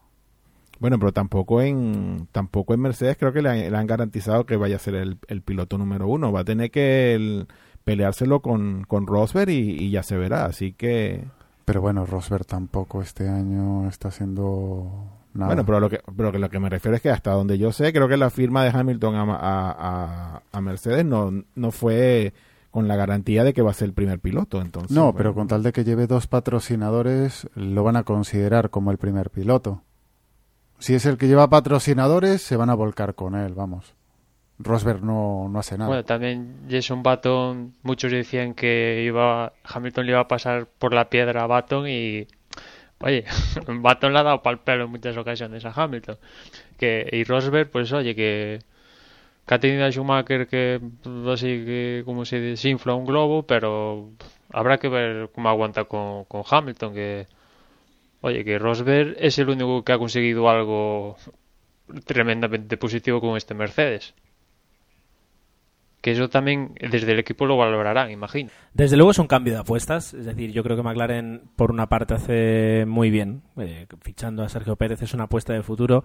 Bueno, pero tampoco en tampoco en Mercedes creo que le han, le han garantizado que vaya a ser el, el piloto número uno. Va a tener que el- peleárselo con, con Rosberg y, y ya se verá. Así que Pero bueno, Rosberg tampoco este año está haciendo nada. Bueno, pero lo que, pero que lo que me refiero es que hasta donde yo sé, creo que la firma de Hamilton a, a, a- Mercedes no, no fue con la garantía de que va a ser el primer piloto. Entonces, no, bueno, pero con tal de que lleve dos patrocinadores, lo van a considerar como el primer piloto. Si es el que lleva patrocinadores, se van a volcar con él, vamos. Rosberg no, no hace nada. Bueno, también Jason Button, muchos decían que iba Hamilton le iba a pasar por la piedra a Button y oye, [laughs] Button le ha dado pal pelo en muchas ocasiones a Hamilton. Que y Rosberg, pues oye, que, que ha tenido a Schumacher que pues, así que como se desinfla un globo, pero habrá que ver cómo aguanta con, con Hamilton que oye, que Rosberg es el único que ha conseguido algo tremendamente positivo con este Mercedes. Que eso también desde el equipo lo valorarán, imagino. Desde luego es un cambio de apuestas, es decir, yo creo que McLaren por una parte hace muy bien, eh, fichando a Sergio Pérez es una apuesta de futuro,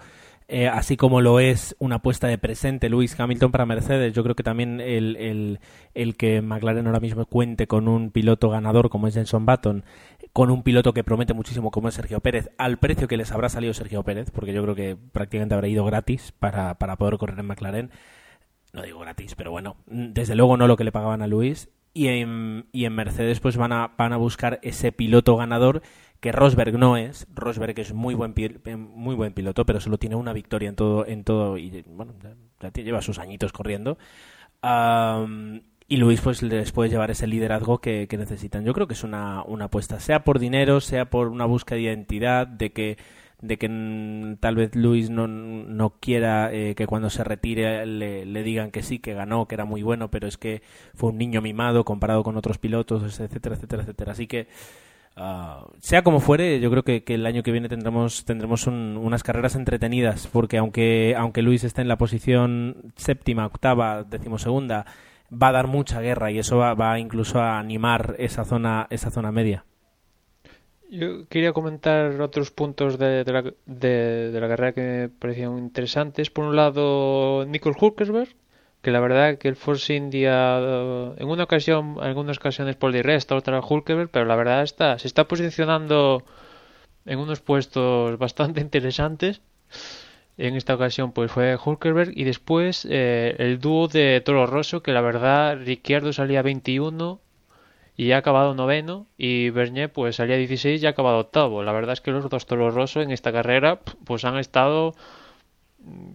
eh, así como lo es una apuesta de presente Lewis Hamilton para Mercedes. Yo creo que también el, el, el que McLaren ahora mismo cuente con un piloto ganador como es Jenson Button, con un piloto que promete muchísimo como es Sergio Pérez, al precio que les habrá salido Sergio Pérez, porque yo creo que prácticamente habrá ido gratis para, para poder correr en McLaren no digo gratis, pero bueno, desde luego no lo que le pagaban a Luis. Y en, y en Mercedes pues van a, van a buscar ese piloto ganador que Rosberg no es. Rosberg es muy buen pi- muy buen piloto, pero solo tiene una victoria en todo en todo y bueno, ya, lleva sus añitos corriendo. Y Luis pues les puede llevar ese liderazgo que, que necesitan. Yo creo que es una, una apuesta, sea por dinero, sea por una búsqueda de identidad, de que de que mm, tal vez Luis no, no quiera eh, que cuando se retire le, le digan que sí, que ganó, que era muy bueno, pero es que fue un niño mimado comparado con otros pilotos, etcétera, etcétera, etcétera. Así que, ah, sea como fuere, yo creo que, que el año que viene tendremos, tendremos un- unas carreras entretenidas, porque aunque, aunque Luis esté en la posición séptima, octava, decimosegunda, va a dar mucha guerra y eso va, va incluso a animar esa zona, esa zona media. Yo quería comentar otros puntos de, de la, de, la carrera que me parecían interesantes. Por un lado, Nicole Hulkersberg, que la verdad que el Force India eh, en una ocasión, en algunas ocasiones el resta, otra Hulkersberg, pero la verdad está, se está posicionando en unos puestos [laughs] bastante interesantes. En esta ocasión pues fue Hulkerberg y después eh, el dúo de Toro Rosso que la verdad Ricciardo salía 21 y ha acabado noveno y Bernier pues salía 16 y ha acabado octavo. La verdad es que los dos Toro Rosso en esta carrera pues han estado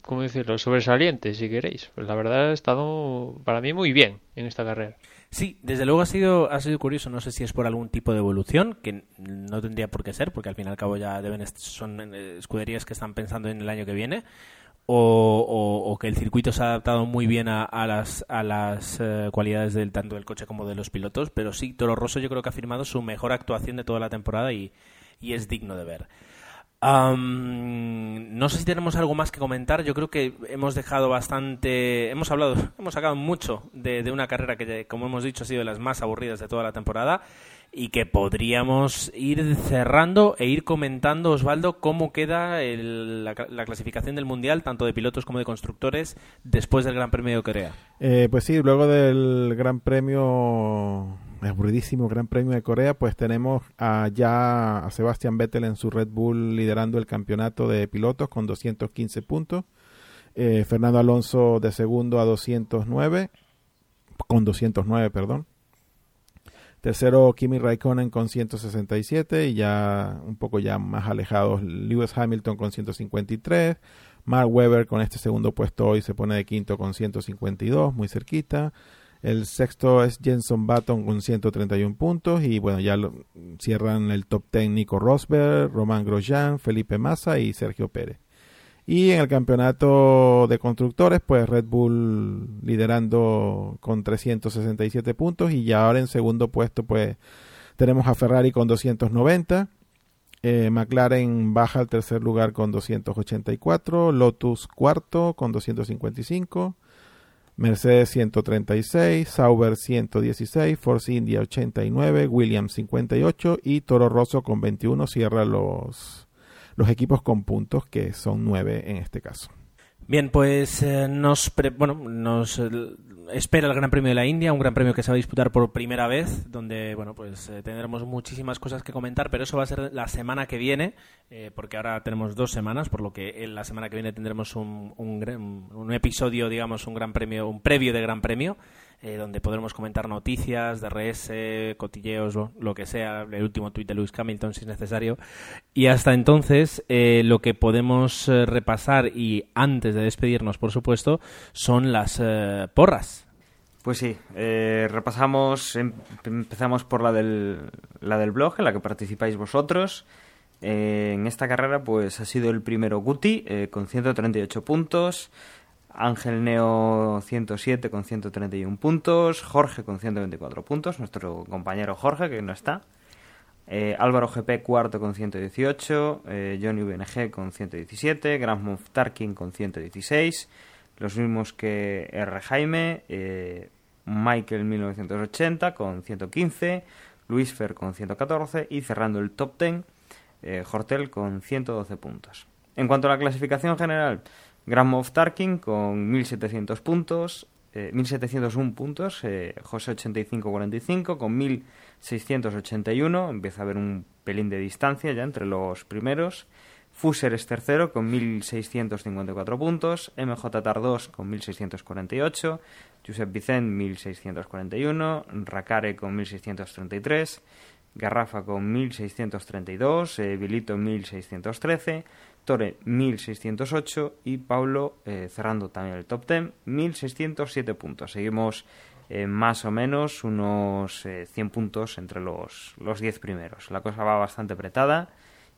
¿cómo decirlo?, sobresaliente, si queréis. Pues la verdad ha estado para mí muy bien en esta carrera. Sí, desde luego ha sido, ha sido curioso. No sé si es por algún tipo de evolución, que no tendría por qué ser, porque al fin y al cabo ya deben son eh, escuderías que están pensando en el año que viene. O, que el circuito se ha adaptado muy bien a, las, a las eh, cualidades del tanto del coche como de los pilotos, pero sí, Toro Rosso yo creo que ha firmado su mejor actuación de toda la temporada y es digno de ver no sé si tenemos algo más que comentar. Yo creo que hemos dejado bastante. Hemos hablado, [laughs] hemos sacado mucho de, una carrera que, como hemos dicho, ha sido de las más aburridas de toda la temporada y que podríamos ir cerrando e ir comentando, Osvaldo, cómo queda la, clasificación del Mundial, tanto de pilotos como de constructores, después del Gran Premio de Corea. Eh, pues sí, luego del Gran Premio aburridísimo Gran Premio de Corea, pues tenemos a, ya a Sebastian Vettel en su Red Bull liderando el campeonato de pilotos con 215 puntos. Eh, Fernando Alonso de segundo a 209, con 209, perdón. Tercero, Kimi Raikkonen con 167 y ya un poco ya más alejados, Lewis Hamilton con 153. Mark Webber con este segundo puesto hoy se pone de quinto con 152, muy cerquita. El sexto es Jenson Button con 131 puntos. Y bueno, ya cierran el top técnico Rosberg, Román Grosjean, Felipe Massa y Sergio Pérez. Y en el campeonato de constructores, pues Red Bull liderando con 367 puntos. Y ya ahora en segundo puesto, pues tenemos a Ferrari con 290. Eh, McLaren baja al tercer lugar con 284. Lotus cuarto con 255. Mercedes 136, Sauber 116, Force India 89, Williams 58 y Toro Rosso con 21 cierra los, los equipos con puntos que son 9 en este caso. Bien, pues eh, nos, bueno, nos espera el Gran Premio de la India, un Gran Premio que se va a disputar por primera vez, donde bueno pues eh, tendremos muchísimas cosas que comentar, pero eso va a ser la semana que viene, eh, porque ahora tenemos dos semanas, por lo que la semana que viene tendremos un, un, un episodio, digamos, un Gran Premio, un previo de Gran Premio. Eh, donde podremos comentar noticias, DRS, cotilleos, lo, que sea, el último tuit de Lewis Hamilton si es necesario. Y hasta entonces, eh, lo que podemos eh, repasar y antes de despedirnos, por supuesto, son las porras. Pues sí, repasamos, em, empezamos por la del, la del blog en la que participáis vosotros. en esta carrera pues ha sido el primero Guti con 138 puntos, Ángel Neo 107 con 131 puntos, Jorge con 124 puntos, nuestro compañero Jorge que no está, eh, Álvaro GP cuarto con 118, eh, Johnny VNG con 117, Grand Tarkin con 116, los mismos que R. Jaime, eh, Michael 1980 con 115, Luis Fer con 114 y cerrando el top 10, Hortel con 112 puntos. En cuanto a la clasificación general, Grand Tarkin con 1700 puntos, 1701 eh, puntos, eh, José 85-45 con 1681, empieza a haber un pelín de distancia ya entre los primeros. Fuser es tercero con 1654 puntos, MJ Tar2 con 1648, Josep Vicent 1641, Racare con 1633, Garrafa con 1632, eh, Vilito 1613, Tore 1608 y Pablo eh, cerrando también el top 10 1607 puntos. Seguimos eh, más o menos unos 100 eh, puntos entre los, los 10 primeros. La cosa va bastante apretada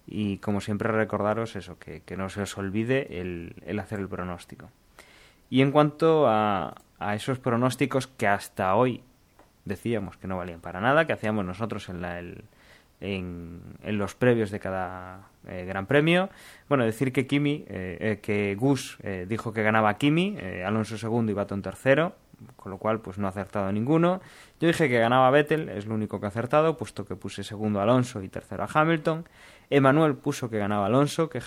y como siempre recordaros eso, que, no se os olvide el, el, hacer el pronóstico. Y en cuanto a, a esos pronósticos que hasta hoy decíamos que no valían para nada, que hacíamos nosotros en la, el, en, los previos de cada eh, Gran Premio. Bueno, decir que Kimi, eh, eh, que Gus dijo que ganaba Kimi, Alonso segundo y Baton tercero, con lo cual pues no ha acertado ninguno. Yo dije que ganaba Vettel, es lo único que ha acertado, puesto que puse segundo a Alonso y tercero a Hamilton. Emanuel puso que ganaba Alonso, que,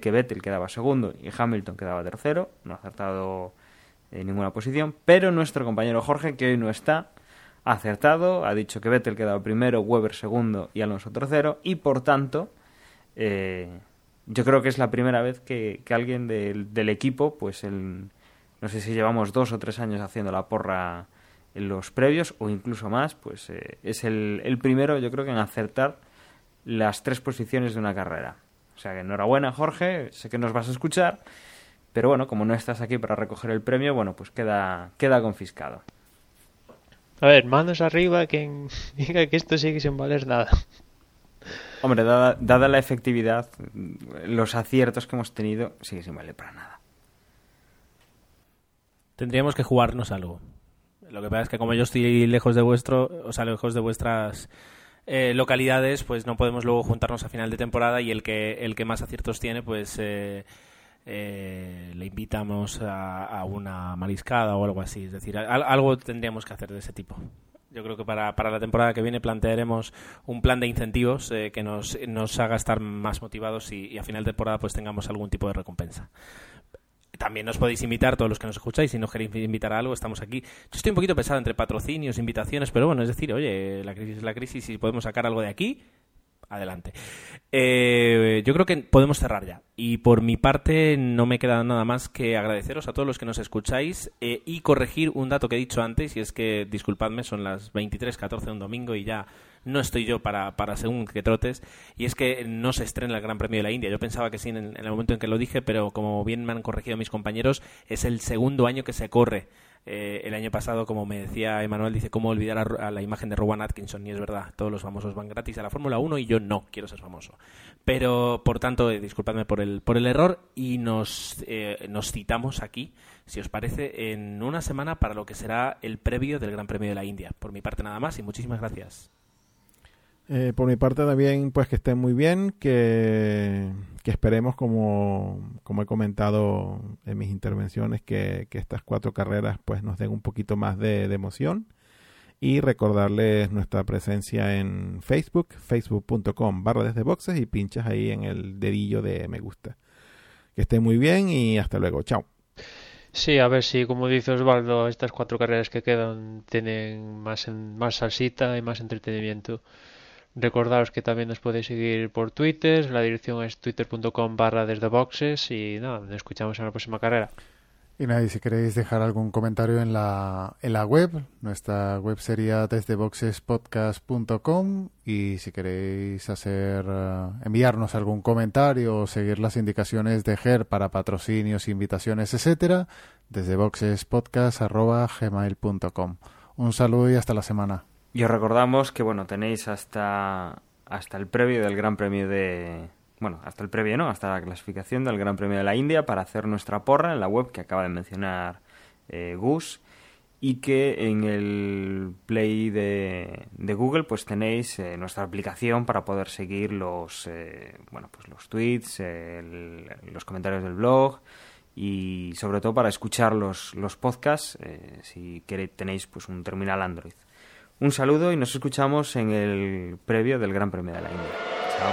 que Vettel quedaba segundo y Hamilton quedaba tercero, no ha acertado en ninguna posición. Pero nuestro compañero Jorge, que hoy no está, ha acertado, ha dicho que Vettel quedaba primero, Weber segundo y Alonso tercero, y por tanto, eh, yo creo que es la primera vez que, alguien del, equipo, pues no sé si llevamos dos o tres años haciendo la porra en los previos o incluso más, pues eh, es el, el, primero, yo creo que en acertar las tres posiciones de una carrera. O sea que enhorabuena, Jorge, sé que nos vas a escuchar Pero bueno, como no estás aquí para recoger el premio, bueno, pues queda, queda confiscado. A ver, manos arriba quien [laughs] diga que esto sigue sin valer nada. Hombre, dada, dada la efectividad, los aciertos que hemos tenido, sigue sin valer para nada. Tendríamos que jugarnos algo. Lo que pasa es que como yo estoy lejos de vuestro, o sea, lejos de vuestras eh, localidades, pues no podemos luego juntarnos a final de temporada y el que el que más aciertos tiene, pues eh, eh, le invitamos a, a una mariscada o algo así. Es decir, al- algo tendríamos que hacer de ese tipo. Yo creo que para, para la temporada que viene plantearemos un plan de incentivos eh, que nos, nos haga estar más motivados y, y a final de temporada pues tengamos algún tipo de recompensa. También nos podéis invitar, todos los que nos escucháis, si nos queréis invitar a algo, estamos aquí. Yo estoy un poquito pesado entre patrocinios, invitaciones, pero bueno, es decir, oye, la crisis es la crisis, si podemos sacar algo de aquí, adelante. Eh, yo creo que podemos cerrar ya. Y por mi parte no me queda nada más que agradeceros a todos los que nos escucháis eh, y corregir un dato que he dicho antes, y es que, disculpadme, son las 23.14 de un domingo y ya no estoy yo para, para según que trotes, y es que no se estrena el Gran Premio de la India. Yo pensaba que sí en, el momento en que lo dije, pero como bien me han corregido mis compañeros, es el segundo año que se corre. Eh, el año pasado, como me decía Emanuel, dice cómo olvidar a la imagen de Rowan Atkinson, y es verdad, todos los famosos van gratis a la Fórmula 1 y yo no quiero ser famoso. Pero, por tanto, eh, disculpadme por el, por el error y nos, eh, nos citamos aquí, si os parece, en una semana para lo que será el previo del Gran Premio de la India. Por mi parte nada más y muchísimas gracias. Eh, por mi parte también, pues que estén muy bien, que, esperemos, como, como he comentado en mis intervenciones, que, que estas cuatro carreras pues nos den un poquito más de, de emoción. Y recordarles nuestra presencia en Facebook, facebook.com barra desde boxes y pinchas ahí en el dedillo de me gusta. Que estén muy bien y hasta luego. Chao. Sí, a ver si, como dice Osvaldo, estas cuatro carreras que quedan tienen más, en- más salsita y más entretenimiento. Recordaros que también nos podéis seguir por Twitter, la dirección es twitter.com barra desde boxes y nada, nos escuchamos en la próxima carrera. Y nada, si queréis dejar algún comentario en la, en la web, nuestra web sería desdeboxespodcast.com y si queréis hacer eh, enviarnos algún comentario o seguir las indicaciones de GER para patrocinios, invitaciones, etcétera, desde boxespodcast@gmail.com. Un saludo y hasta la semana. Y os recordamos que, bueno, tenéis hasta, hasta el previo del Gran Premio de... Bueno, hasta el previo, ¿no? Hasta la clasificación del Gran Premio de la India para hacer nuestra porra en la web que acaba de mencionar eh, Gus. Y que en el Play de, de Google pues tenéis eh, nuestra aplicación para poder seguir los, eh, bueno, pues los tweets, los comentarios del blog y sobre todo para escuchar los, los podcasts eh, si queréis, tenéis pues un terminal Android. Un saludo y nos escuchamos en el previo del Gran Premio de la India. Chao.